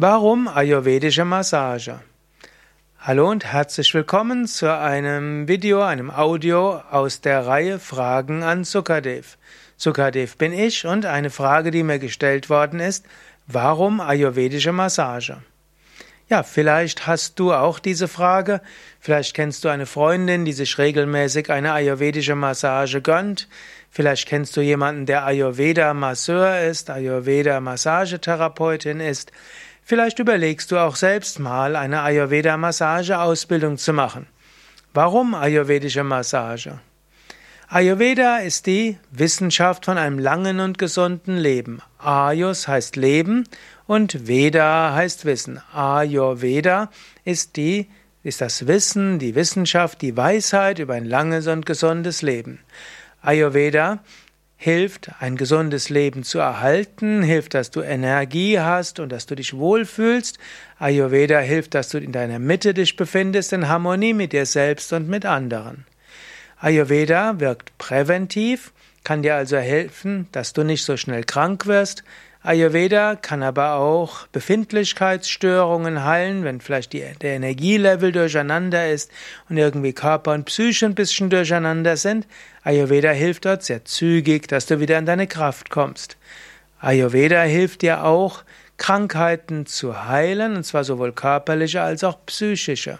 Warum ayurvedische Massage? Hallo und herzlich willkommen zu einem Video, einem Audio aus der Reihe Fragen an Sukadev. Sukadev bin ich und eine Frage, die mir gestellt worden ist, warum ayurvedische Massage? Ja, vielleicht hast du auch diese Frage. Vielleicht kennst du eine Freundin, die sich regelmäßig eine ayurvedische Massage gönnt. Vielleicht kennst du jemanden, der Ayurveda-Masseur ist, Ayurveda-Massagetherapeutin ist. Vielleicht überlegst du auch selbst mal, eine Ayurveda-Massage-Ausbildung zu machen. Warum ayurvedische Massage? Ayurveda ist die Wissenschaft von einem langen und gesunden Leben. Ayus heißt Leben und Veda heißt Wissen. Ayurveda ist die ist das Wissen, die Wissenschaft, die Weisheit über ein langes und gesundes Leben. Ayurveda hilft, ein gesundes Leben zu erhalten, hilft, dass du Energie hast und dass du dich wohlfühlst. Ayurveda hilft, dass du in deiner Mitte dich befindest, in Harmonie mit dir selbst und mit anderen. Ayurveda wirkt präventiv, kann dir also helfen, dass du nicht so schnell krank wirst. Ayurveda kann aber auch Befindlichkeitsstörungen heilen, wenn vielleicht die, der Energielevel durcheinander ist und irgendwie Körper und Psyche ein bisschen durcheinander sind. Ayurveda hilft dort sehr zügig, dass du wieder in deine Kraft kommst. Ayurveda hilft dir auch, Krankheiten zu heilen, und zwar sowohl körperliche als auch psychische.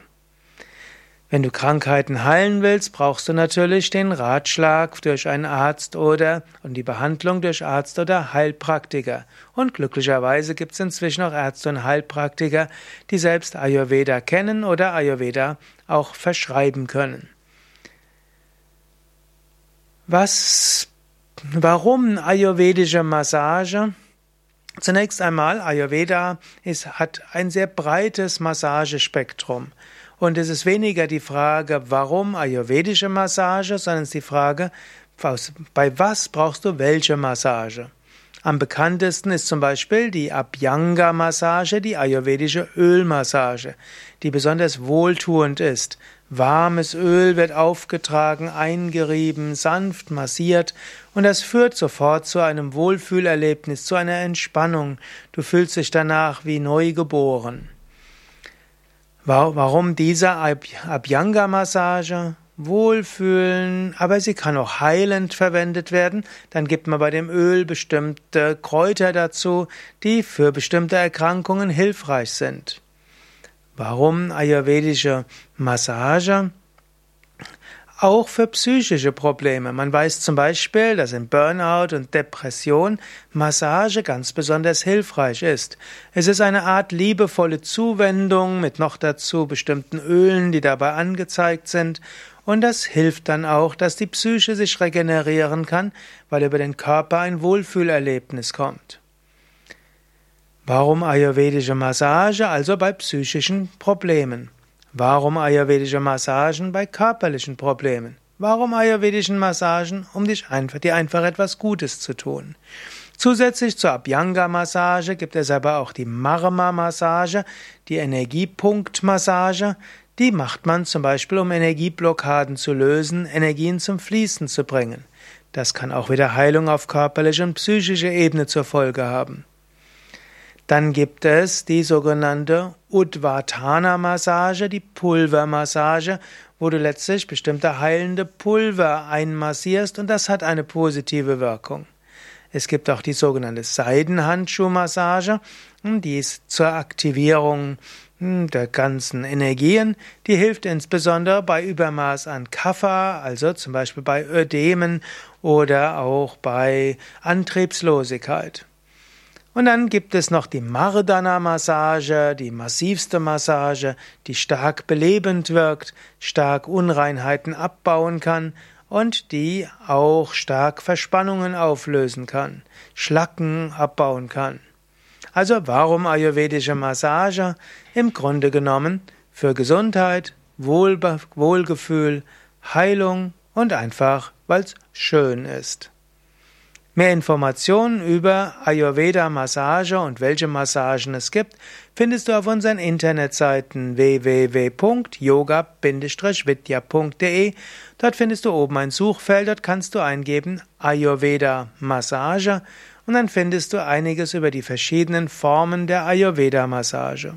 Wenn du Krankheiten heilen willst, brauchst du natürlich den Ratschlag durch einen Arzt oder und die Behandlung durch Arzt oder Heilpraktiker. Und glücklicherweise gibt es inzwischen auch Ärzte und Heilpraktiker, die selbst Ayurveda kennen oder Ayurveda auch verschreiben können. Was, warum ayurvedische Massage? Zunächst einmal, Ayurveda ist, hat ein sehr breites Massagespektrum. Und es ist weniger die Frage, warum ayurvedische Massage, sondern es ist die Frage, bei was brauchst du welche Massage? Am bekanntesten ist zum Beispiel die Abhyanga-Massage, die ayurvedische Ölmassage, die besonders wohltuend ist. Warmes Öl wird aufgetragen, eingerieben, sanft massiert und das führt sofort zu einem Wohlfühlerlebnis, zu einer Entspannung. Du fühlst dich danach wie neu geboren. Warum diese Abhyanga-Massage? Wohlfühlen, aber sie kann auch heilend verwendet werden. Dann gibt man bei dem Öl bestimmte Kräuter dazu, die für bestimmte Erkrankungen hilfreich sind. Warum ayurvedische Massage? auch für psychische Probleme. Man weiß zum Beispiel, dass in Burnout und Depression Massage ganz besonders hilfreich ist. Es ist eine Art liebevolle Zuwendung mit noch dazu bestimmten Ölen, die dabei angezeigt sind. Und das hilft dann auch, dass die Psyche sich regenerieren kann, weil über den Körper ein Wohlfühlerlebnis kommt. Warum ayurvedische Massage also bei psychischen Problemen? Warum ayurvedische Massagen bei körperlichen Problemen? Warum ayurvedischen Massagen? Um dich einfach, dir einfach etwas Gutes zu tun. Zusätzlich zur Abhyanga-Massage gibt es aber auch die Marma-Massage, die Energiepunktmassage. Die macht man zum Beispiel, um Energieblockaden zu lösen, Energien zum Fließen zu bringen. Das kann auch wieder Heilung auf körperlicher und psychischer Ebene zur Folge haben. Dann gibt es die sogenannte Udvatana-Massage, die Pulvermassage, wo du letztlich bestimmte heilende Pulver einmassierst und das hat eine positive Wirkung. Es gibt auch die sogenannte Seidenhandschuhmassage, die ist zur Aktivierung hm, der ganzen Energien. Die hilft insbesondere bei Übermaß an Kapha, also zum Beispiel bei Ödemen oder auch bei Antriebslosigkeit. Und dann gibt es noch die Mardana-Massage, die massivste Massage, die stark belebend wirkt, stark Unreinheiten abbauen kann und die auch stark Verspannungen auflösen kann, Schlacken abbauen kann. Also warum ayurvedische Massage? Im Grunde genommen für Gesundheit, Wohlbe Wohlgefühl, Heilung und einfach, weil es schön ist. Mehr Informationen über Ayurveda Massage und welche Massagen es gibt, findest du auf unseren Internetseiten www.yoga-vidya.de. Dort findest du oben ein Suchfeld, dort kannst du eingeben Ayurveda Massage und dann findest du einiges über die verschiedenen Formen der Ayurveda-Massage.